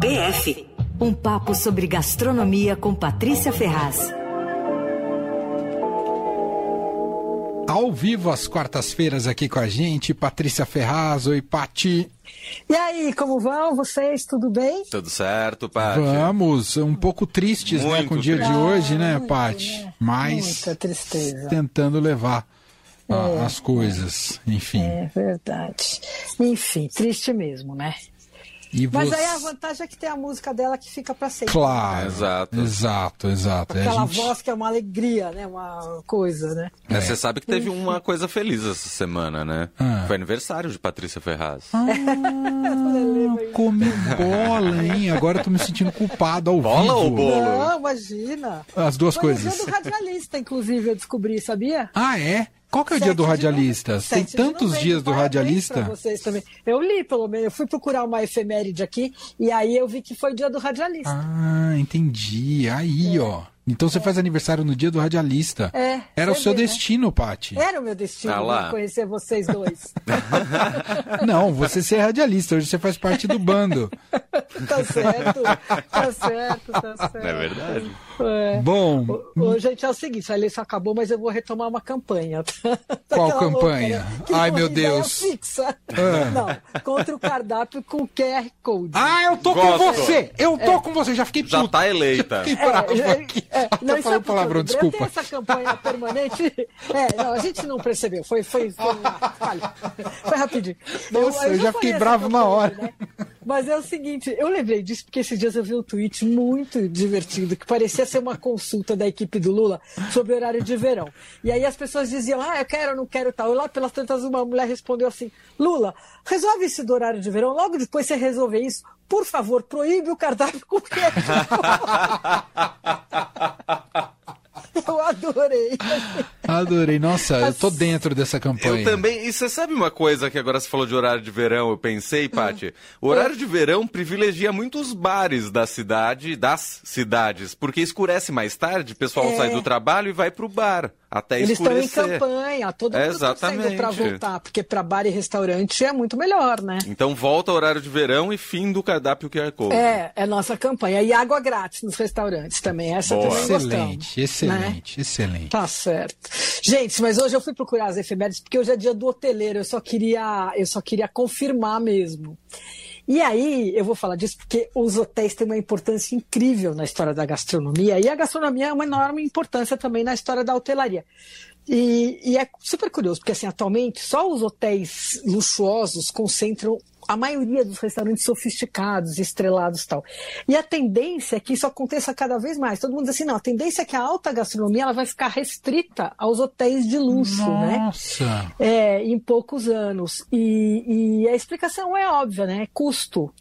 PF um papo sobre gastronomia com Patrícia Ferraz. Ao vivo às quartas-feiras aqui com a gente, Patrícia Ferraz. Oi, Pati. E aí, como vão vocês? Tudo bem? Tudo certo, Pati. Vamos, um pouco tristes né, com o dia triste. de hoje, né, Pati? né? Mas Muita tristeza. tentando levar a- as coisas, enfim. É verdade. Enfim, triste mesmo, né? E Mas você... aí a vantagem é que tem a música dela que fica pra sempre. Claro, Exato. exato, exato. É, Aquela gente- voz que é uma alegria, né? Uma coisa, né? É, Você sabe que teve uma coisa feliz essa semana, né? Ah. Foi aniversário de Patrícia Ferraz. Comer bola, hein? Agora eu tô me sentindo culpado ao Bola vivo. ou bolo? Não, imagina. As duas Foi coisas. dia do radialista, inclusive, eu descobri, sabia? Ah, é? Qual que é o dia do radialista? nove- Tem tantos novembro. dias do radialista? vocês também. Eu li, pelo menos. Eu fui procurar uma efeméride aqui e aí eu vi que foi dia do radialista. Ah, entendi. Aí, ó. Então você faz aniversário no dia do radialista. É, Era o seu vê, né? destino, Pati. Era o meu destino Ah lá. conhecer vocês dois. Não, você ser radialista. Hoje você faz parte do bando. tá certo, tá certo, tá certo. Não é verdade? É. Bom, Ô, ô, gente, é o seguinte, a eleição acabou, mas eu vou retomar uma campanha. Qual Daquela campanha? louca, né? Ai, meu Deus. Fixa. Ah. Não, contra o cardápio com QR Code. Ah, eu tô com Gosto. você! Eu tô com você, já fiquei Já puto. tá eleita. Fiquei bravo já- aqui. É, não, isso é palavrão, eu desculpa. tenho essa campanha permanente. É, não, a gente não percebeu. Foi, foi, foi, falha. foi rapidinho. Nossa, eu já falei fiquei bravo na campanha, hora. né? Mas é o seguinte, eu lembrei disso porque esses dias eu vi um tweet muito divertido que parecia ser uma consulta da equipe do Lula sobre o horário de verão. E aí as pessoas diziam, ah, eu quero, não quero tal. E lá pelas tantas uma mulher respondeu assim, Lula, resolve isso do horário de verão, logo depois você resolver isso, por favor, proíbe o cardápio com queijo. Eu adorei. Adorei. Nossa, eu tô dentro dessa campanha. Eu também. E você sabe uma coisa que agora você falou de horário de verão? Eu pensei, Paty. O horário de verão privilegia muito os bares da cidade, das cidades, porque escurece mais tarde, o pessoal É. sai do trabalho e vai pro bar até Eles estão em escurecer. campanha, todo mundo está Exatamente. para voltar, porque para bar e restaurante é muito melhor, né? Então volta o horário de verão e fim do cardápio QR Code. É, é nossa campanha. E água grátis nos restaurantes também. Essa Boa. também Excelente, gostamos. né? excelente, excelente. Tá certo. Gente, mas hoje eu fui procurar as efemérides porque hoje é dia do hoteleiro. Eu só queria, eu só queria confirmar mesmo. E aí, eu vou falar disso porque os hotéis têm uma importância incrível na história da gastronomia, e a gastronomia é uma enorme importância também na história da hotelaria. E, e é super curioso, porque assim, atualmente só os hotéis luxuosos concentram a maioria dos restaurantes sofisticados, estrelados e tal. E a tendência é que isso aconteça cada vez mais. Todo mundo diz assim, não, a tendência é que a alta gastronomia ela vai ficar restrita aos hotéis de luxo, né? Nossa. É, em poucos anos. E, e a explicação é óbvia, né? É custo.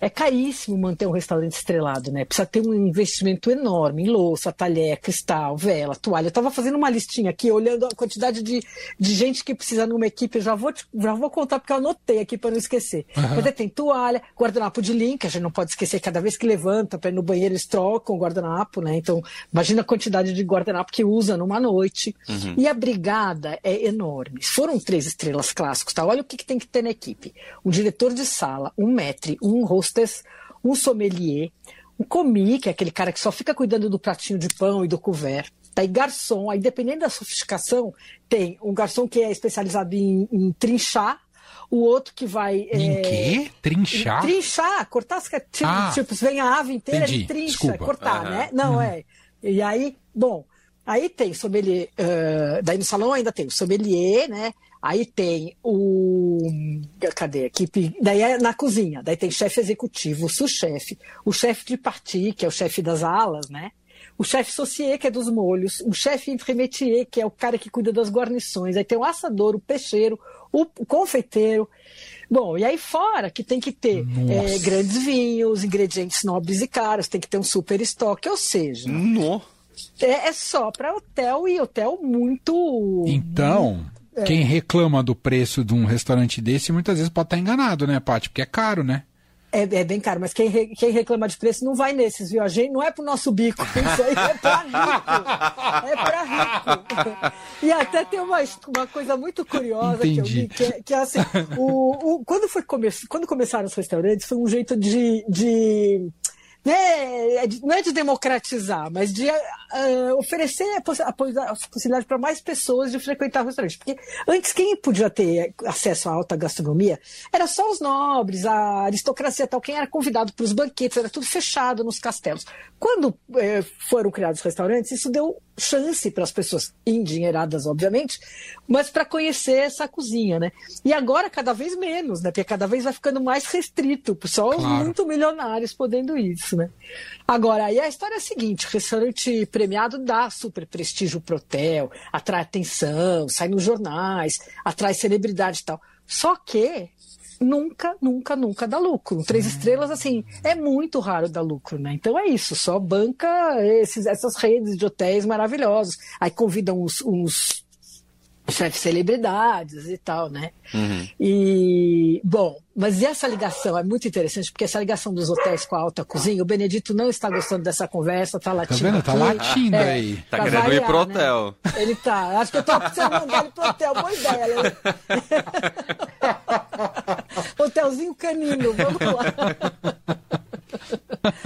É caríssimo manter um restaurante estrelado, né? Precisa ter um investimento enorme em louça, talher, cristal, vela, toalha. Eu estava fazendo uma listinha aqui, olhando a quantidade de, de gente que precisa numa equipe. Já vou, já vou contar porque eu anotei aqui para não esquecer. Mas aí tem toalha, guardanapo de linho, que a gente não pode esquecer. Cada vez que levanta para ir no banheiro, eles trocam o guardanapo, né? Então, imagina a quantidade de guardanapo que usa numa noite. E a brigada é enorme. Foram três estrelas clássicos, tá? Olha o que, que tem que ter na equipe: um diretor de sala, um maître, um hostess, um sommelier, um comi, que é aquele cara que só fica cuidando do pratinho de pão e do couvert. Daí garçom, aí dependendo da sofisticação, tem um garçom que é especializado em, em trinchar, o outro que vai. Em é, quê? Trinchar? Trinchar, cortar as Ah. tipo, se vem a ave inteira, Entendi, ele trincha, desculpa. cortar, Aham. né? Não, é. E aí, bom, aí tem sommelier, ah, daí no salão ainda tem o sommelier, né? Aí tem o. Cadê a equipe? Daí é na cozinha. Daí tem chefe executivo, o sous-chefe, o chefe de partie, que é o chefe das alas, né? O chefe saucier, que é dos molhos, o chefe entremetier, que é o cara que cuida das guarnições. Aí tem o assador, o peixeiro, o confeiteiro. Bom, e aí fora que tem que ter eh, grandes vinhos, ingredientes nobres e caros, tem que ter um super estoque, ou seja, No. é, é só para hotel e hotel muito. Então, É. quem reclama do preço de um restaurante desse muitas vezes pode estar enganado, né, Paty? Porque é caro, né? É, é, bem caro, mas quem, re, quem reclama de preço não vai nesses, viu? A gente não é pro nosso bico, isso aí é pra rico. É pra rico. E até tem uma, uma coisa muito curiosa Entendi. que eu vi, que é, que é assim, o, o, quando, foi come, quando começaram os restaurantes, foi um jeito de, de né, não é de democratizar, mas de uh, oferecer a, possibilidade para mais pessoas de frequentar o restaurante. Porque antes, quem podia ter acesso à alta gastronomia era só os nobres, a aristocracia tal, quem era convidado para os banquetes, era tudo fechado nos castelos. Quando eh, foram criados os restaurantes, isso deu chance para as pessoas endinheiradas, obviamente, mas para conhecer essa cozinha, né? E agora cada vez menos, né? Porque cada vez vai ficando mais restrito, só claro. os muito milionários podendo isso, né? Agora, aí a história é a seguinte, restaurante premiado dá super prestígio pro hotel, atrai atenção, sai nos jornais, atrai celebridade e tal. Só que nunca, nunca, nunca dá lucro. Três estrelas, assim, é muito raro dar lucro, né? Então é isso, só banca esses, essas redes de hotéis maravilhosos. Aí convidam uns, uns chefes celebridades e tal, né? Uhum. E, bom, mas essa ligação é muito interessante, porque essa ligação dos hotéis com a alta cozinha, o Benedito não está gostando dessa conversa, tá latindo. Tá vendo? Tá latindo é, aí. Tá querendo variar, ir pro né? hotel. Né? Ele tá. Acho que eu tô precisando mandar ele pro hotel. Boa ideia, né? Hotelzinho canino, vamos lá.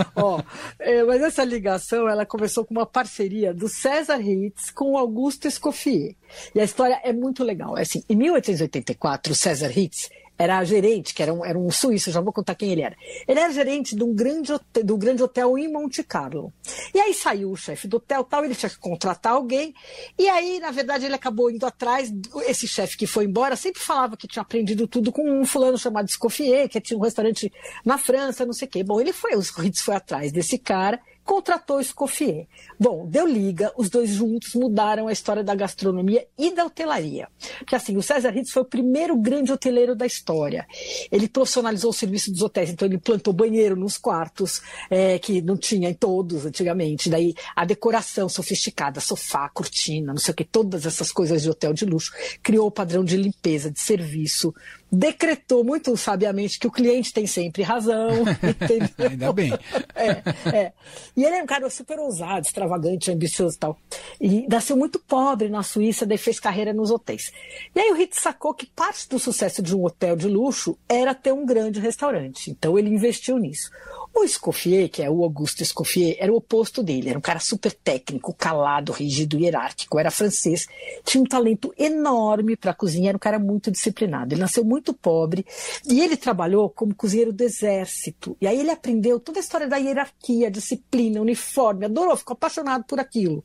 Ó, é, mas essa ligação ela começou com uma parceria do César Ritz com o Augusto Escoffier. E a história é muito legal. É assim, em 1884, o César Ritz era gerente, que era um, era um suíço, já vou contar quem ele era. Ele era gerente de um grande do grande hotel em Monte Carlo. E aí saiu o chefe do hotel tal, ele tinha que contratar alguém. E aí, na verdade, ele acabou indo atrás. Esse chefe que foi embora sempre falava que tinha aprendido tudo com um fulano chamado Escoffier, que tinha um restaurante na França, não sei o quê. Bom, ele foi, os Ritz foi atrás desse cara contratou Escoffier. Bom, deu liga, os dois juntos mudaram a história da gastronomia e da hotelaria. Porque assim, o César Ritz foi o primeiro grande hoteleiro da história. Ele profissionalizou o serviço dos hotéis, então ele plantou banheiro nos quartos, é, que não tinha em todos antigamente. Daí a decoração sofisticada, sofá, cortina, não sei o que, todas essas coisas de hotel de luxo. Criou o padrão de limpeza, de serviço, decretou muito sabiamente que o cliente tem sempre razão. Ainda bem. É, é. E ele é um cara super ousado, extravagante, ambicioso e tal. E nasceu muito pobre na Suíça, daí fez carreira nos hotéis. E aí o Ritz sacou que parte do sucesso de um hotel de luxo era ter um grande restaurante. Então ele investiu nisso. O Escoffier, que é o Augusto Escoffier, era o oposto dele. Era um cara super técnico, calado, rígido, hierárquico. Era francês, tinha um talento enorme para cozinhar, era um cara muito disciplinado. Ele nasceu muito pobre e ele trabalhou como cozinheiro do exército. E aí ele aprendeu toda a história da hierarquia, disciplina, uniforme, adorou, ficou apaixonado por aquilo.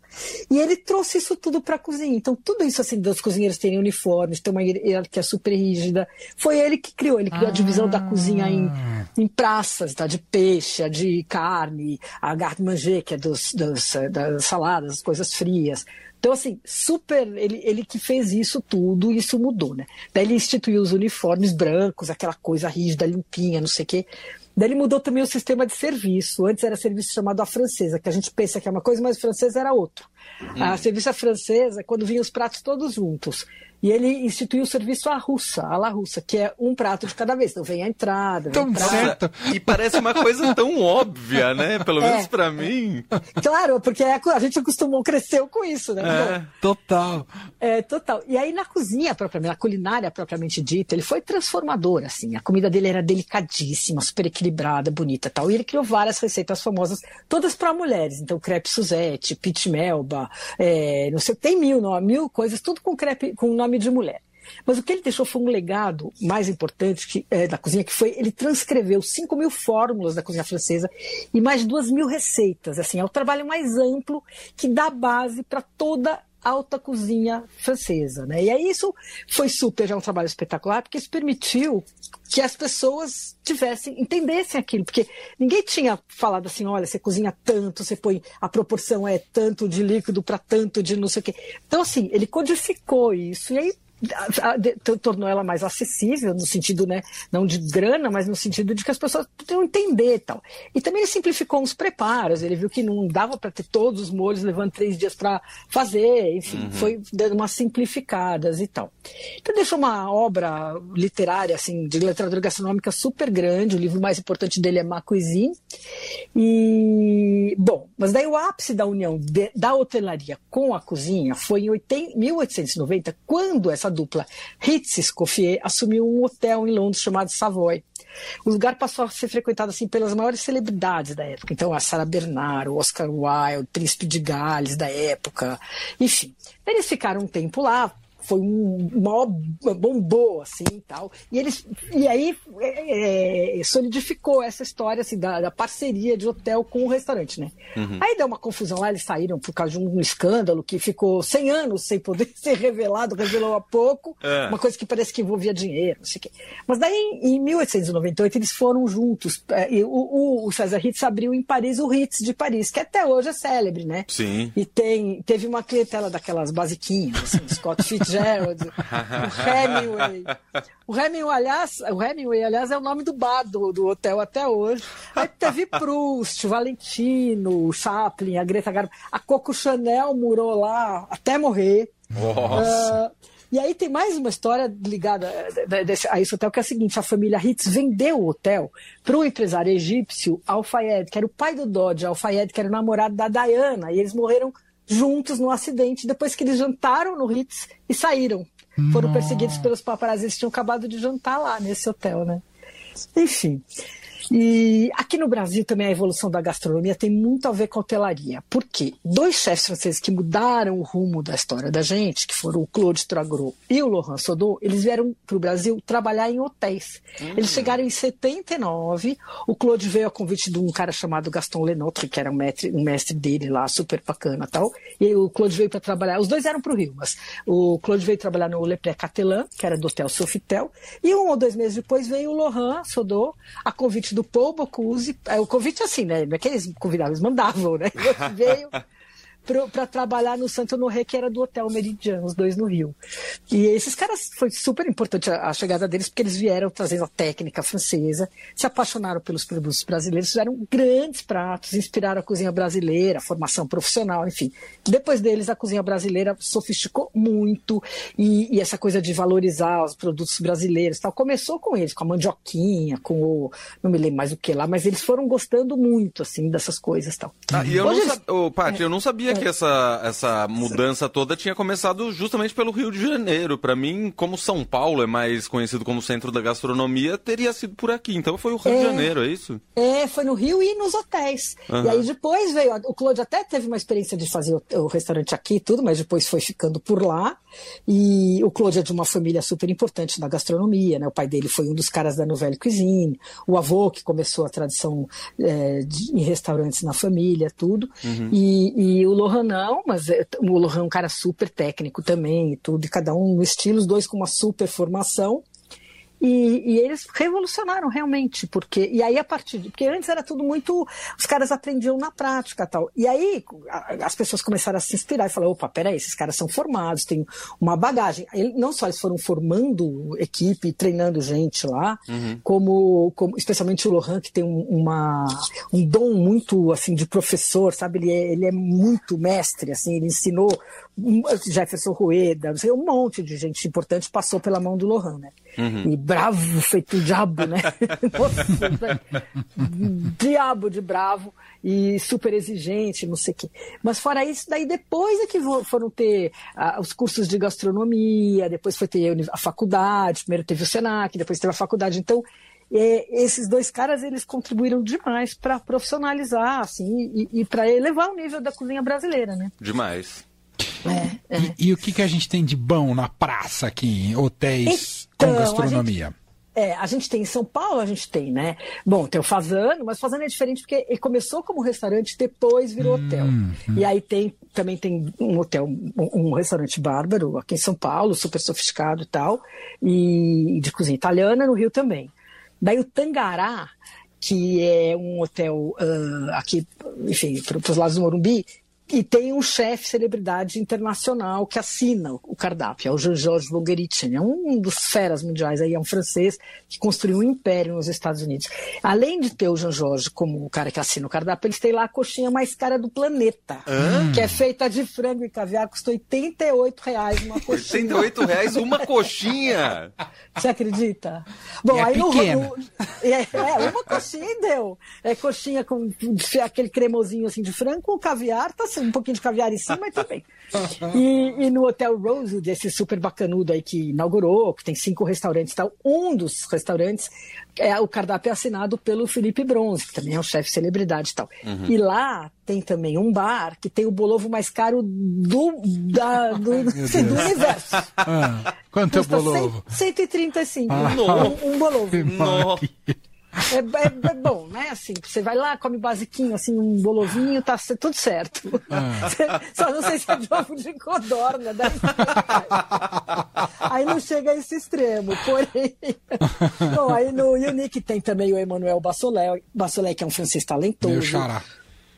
E ele trouxe isso tudo para a cozinha. Então, tudo isso assim, dos cozinheiros terem uniformes, ter uma hierarquia super rígida, foi ele que criou. Ele criou ah. a divisão da cozinha em, em praças, tá? de peixe de carne, a garde-manger, que é dos, dos, das saladas, as coisas frias. Então, assim, super. Ele, ele que fez isso tudo, isso mudou, né? Daí ele instituiu os uniformes brancos, aquela coisa rígida, limpinha, não sei o quê. Daí ele mudou também o sistema de serviço. Antes era serviço chamado a francesa, que a gente pensa que é uma coisa, mas francesa era outro. Hum. A serviço francesa, quando vinham os pratos todos juntos. E ele instituiu o serviço à russa, à la russa, que é um prato de cada vez. Então vem a entrada. Tão certo. E parece uma coisa tão óbvia, né? Pelo é, menos para mim. Claro, porque é a gente acostumou, cresceu com isso, né? É, total. É, total. E aí na cozinha propriamente, na culinária propriamente dita, ele foi transformador, assim. A comida dele era delicadíssima, super equilibrada, bonita tal. E ele criou várias receitas famosas, todas para mulheres. Então, crepe Suzette, pit melba, é, não sei, tem mil, não, mil coisas, tudo com crepe, com nome de mulher. Mas o que ele deixou foi um legado mais importante que, é, da cozinha, que foi ele transcreveu 5 mil fórmulas da cozinha francesa e mais 2 mil receitas. Assim, é o trabalho mais amplo que dá base para toda alta cozinha francesa, né? E aí isso foi super, já um trabalho espetacular, porque isso permitiu que as pessoas tivessem, entendessem aquilo, porque ninguém tinha falado assim, olha, você cozinha tanto, você põe, a proporção é tanto de líquido para tanto de não sei o quê. Então, assim, ele codificou isso, e aí tornou ela mais acessível, no sentido, né, não de grana, mas no sentido de que as pessoas podiam entender e tal. E também ele simplificou os preparos, ele viu que não dava para ter todos os molhos levando três dias para fazer, enfim, uhum. foi dando umas simplificadas e tal. Então deixou uma obra literária, assim, de literatura gastronômica super grande, o livro mais importante dele é Ma Cuisine, e, bom, mas daí o ápice da união de, da hotelaria com a cozinha foi em 80, 1890, quando essa dupla Ritz Escoffier assumiu um hotel em Londres chamado Savoy. O lugar passou a ser frequentado assim pelas maiores celebridades da época. Então, a Sarah Bernard, o Oscar Wilde, o Príncipe de Gales da época, enfim. Eles ficaram um tempo lá, foi um maior bombou assim e tal. E eles e aí é, é, solidificou essa história assim da, da, parceria de hotel com o restaurante né? Uhum. aí deu uma confusão lá eles saíram por causa de um escândalo que ficou 100 anos sem poder ser revelado revelou há pouco é. uma coisa que parece que envolvia dinheiro não sei o quê. Mas daí em 1898 eles foram juntos é, o, o, o César Ritz abriu em Paris o Ritz de Paris que até hoje é célebre né? Sim. E tem teve uma clientela daquelas basiquinhas assim, Scott Fitzgerald Fitzgerald, o Hemingway. O Hemingway, aliás, o Hemingway, aliás, é o nome do bar do, do hotel até hoje. Aí teve Proust, Valentino, Chaplin, a Greta Garbo. A Coco Chanel morou lá até morrer. Nossa. Uh, e aí tem mais uma história ligada a esse hotel, que é a seguinte: a família Ritz vendeu o hotel para o empresário egípcio Al-Fayed, que era o pai do Dodge, Al-Fayed, que era o namorado da Diana, e eles morreram juntos no acidente depois que eles jantaram no Ritz e saíram. Foram perseguidos pelos paparazzi, eles tinham acabado de jantar lá nesse hotel, né? Enfim. E aqui no Brasil também a evolução da gastronomia tem muito a ver com a hotelaria. Por quê? Dois chefes franceses que mudaram o rumo da história da gente, que foram o Claude Tragro e o Laurent Sodot, eles vieram para o Brasil trabalhar em hotéis. Hum. Eles chegaram em 79, o Claude veio a convite de um cara chamado Gaston Lenotre, que era um mestre, um mestre dele lá, super bacana tal. E o Claude veio para trabalhar, os dois eram para o Rio, mas o Claude veio trabalhar no Le Pré Catelan, que era do Hotel Sofitel, e um ou dois meses depois veio o Laurent Sodot, a convite do do Paul Bocuse. É, o convite assim, né? Não é que eles convidavam, eles mandavam, né? Veio para trabalhar no Santo Norré, que era do Hotel Meridian, os dois no Rio. E esses caras, foi super importante a, a, chegada deles, porque eles vieram trazendo a técnica francesa, se apaixonaram pelos produtos brasileiros, fizeram grandes pratos, inspiraram a cozinha brasileira, a formação profissional, enfim. Depois deles, a cozinha brasileira sofisticou muito, e, e essa coisa de valorizar os produtos brasileiros tal, começou com eles, com a mandioquinha, com o, não me lembro mais o que lá, mas eles foram gostando muito, assim, dessas coisas tal. Ah, e eu Hoje não, eles... oh, Paty, é. eu não sabia sabia que essa, essa mudança toda tinha começado justamente pelo Rio de Janeiro. Para mim, como São Paulo é mais conhecido como centro da gastronomia, teria sido por aqui. Então foi o Rio é, de Janeiro, é isso? É, foi no Rio e nos hotéis. Uhum. E aí depois veio. O Claude até teve uma experiência de fazer o, o restaurante aqui e tudo, mas depois foi ficando por lá. E o Claude é de uma família super importante na gastronomia, né? O pai dele foi um dos caras da Nouvelle Cuisine, o avô que começou a tradição é, de, em restaurantes na família, tudo. Uhum. E, e o Lohan não, mas é, o Lohan é um cara super técnico também e tudo, e cada um no estilo, os dois com uma super formação. E, e, eles revolucionaram realmente, porque e aí a partir de, porque antes era tudo muito os caras aprendiam na prática tal. E aí as pessoas começaram a se inspirar e falar, opa, peraí, esses caras são formados, têm uma bagagem. Ele, não só eles foram formando equipe, treinando gente lá, uhum. como, como especialmente o Lohan que tem um, uma um dom muito assim de professor, sabe? Ele é, ele é muito mestre, assim, ele ensinou Jefferson Rueda, um monte de gente importante passou pela mão do Lohan, né? Uhum. E bravo, feito diabo, né? Diabo de bravo e super exigente, não sei o quê. Mas fora isso, daí depois é que foram ter ah, os cursos de gastronomia, depois foi ter a faculdade, primeiro teve o Senac, depois teve a faculdade. Então, é, esses dois caras eles contribuíram demais para profissionalizar assim e, e para elevar o nível da cozinha brasileira, né? Demais. É, é. E, e, o que, que a gente tem de bom na praça aqui, em hotéis então, com gastronomia? A gente, é, a gente tem em São Paulo, a gente tem, né? Bom, tem o Fazano, mas o Fazano é diferente porque ele começou como restaurante, depois virou hum, hotel. Hum. E aí tem também tem um hotel, um, um, restaurante bárbaro aqui em São Paulo, super sofisticado e tal, e de cozinha italiana no Rio também. Daí o Tangará, que é um hotel uh, aqui, enfim, para os lados do Morumbi, e tem um chefe celebridade internacional que assina o cardápio, é o Jean-Georges Vogeritchen, é um dos feras mundiais aí, é um francês que construiu um império nos Estados Unidos. Além de ter o Jean-Georges como o cara que assina o cardápio, eles têm lá a coxinha mais cara do planeta, que é feita de frango e caviar, custa 88 reais uma coxinha. 88 reais uma coxinha? Você acredita? Bom, E é aí no, pequena. no- é, é, uma coxinha e deu. É coxinha com aquele cremosinho assim de frango com caviar, tá assim, um pouquinho de caviar em cima e também. E, e no Hotel Rosewood, esse super bacanudo aí que inaugurou, que tem cinco restaurantes e tal, um dos restaurantes é o cardápio é assinado pelo Felipe Bronze, que também é um chefe celebridade e tal. E lá tem também um bar que tem o bolovo mais caro do, da, do, assim, do universo. Ah, quanto é o Custa bolovo? 100, 135. Ah. Um, um bolovo. Nó. É, é- é bom, né? Assim, você vai lá, come basiquinho, assim, um bolovinho, tá tudo certo. Ah. Só não sei se é de ovo de codorna. Daí... aí não chega a esse extremo, porém. bom, aí no Unique tem também o Emmanuel Bassolé, Bassolé que é um francês talentoso. Meu xará.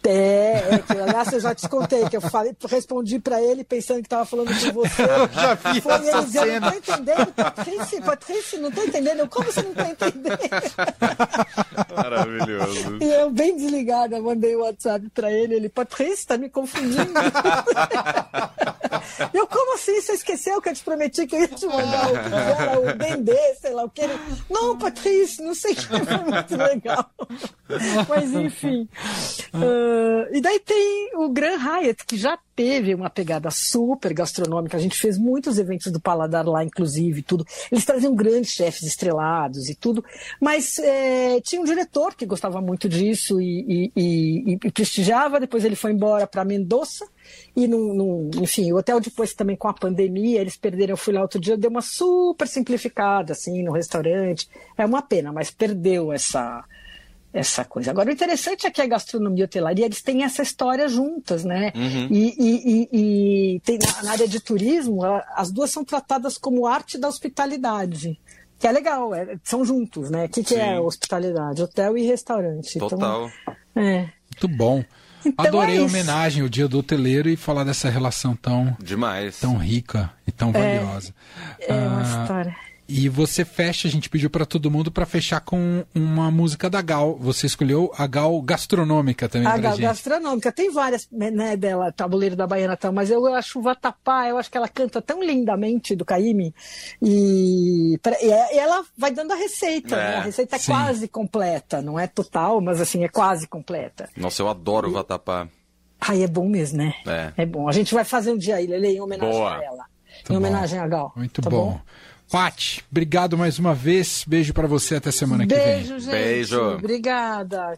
É, é que, aliás, eu já te contei que eu falei, respondi pra ele pensando que tava falando com você. Eu já vi Foi essa ele dizendo, não tô entendendo, Patrícia, Patrícia, não tô entendendo. Eu, Como você não tá entendendo? Maravilhoso. E eu, bem desligada, mandei o WhatsApp pra ele. Ele, Patrícia, tá me confundindo. eu, como? Você esqueceu que eu te prometi que eu ia te mandar o, o Dendê, sei lá o que? Ele, não, Patrícia, não sei o que. Foi muito legal. Mas, enfim. Ah, e daí tem o Grand Hyatt, que já teve uma pegada super gastronômica. A gente fez muitos eventos do Paladar lá, inclusive, tudo. Eles traziam grandes chefes estrelados e tudo. Mas é, tinha um diretor que gostava muito disso e, e- e- e prestigiava. Depois ele foi embora para Mendoza. E, no, no- enfim, o hotel depois também com a pandemia, eles perderam. Eu fui lá outro dia, deu uma super simplificada, assim, no restaurante. É uma pena, mas perdeu essa essa coisa. Agora, o interessante é que a gastronomia e a hotelaria, eles têm essa história juntas, né? E, e- e- e tem, na, na área de turismo, as duas são tratadas como arte da hospitalidade. Que é legal, é- são juntos, né? O que, que é hospitalidade? Hotel e restaurante. Então, Total. é. Muito bom. Então Adorei é a homenagem, o dia do hoteleiro e falar dessa relação tão, Demais. tão rica e tão valiosa. É uma Ah, história. E você fecha, a gente pediu para todo mundo para fechar com uma música da Gal. Você escolheu a Gal gastronômica também A pra ga- gente. gastronômica, tem várias, né, dela, Tabuleiro da Baiana e tal, mas eu acho o Vatapá, eu acho que ela canta tão lindamente do Caíme, e, e é- e ela vai dando a receita, É, né? A receita é sim. quase completa, não é total, mas assim, é quase completa. Nossa, eu adoro o vatapá. Ai, é bom mesmo, né? É. bom. A gente vai fazer um dia aí, Lele, em homenagem Boa. a ela. Muito em bom. homenagem a Gal. Muito tá bom. Pati, obrigado mais uma vez. Beijo para você até semana que vem. Beijo, gente. Beijo. Obrigada.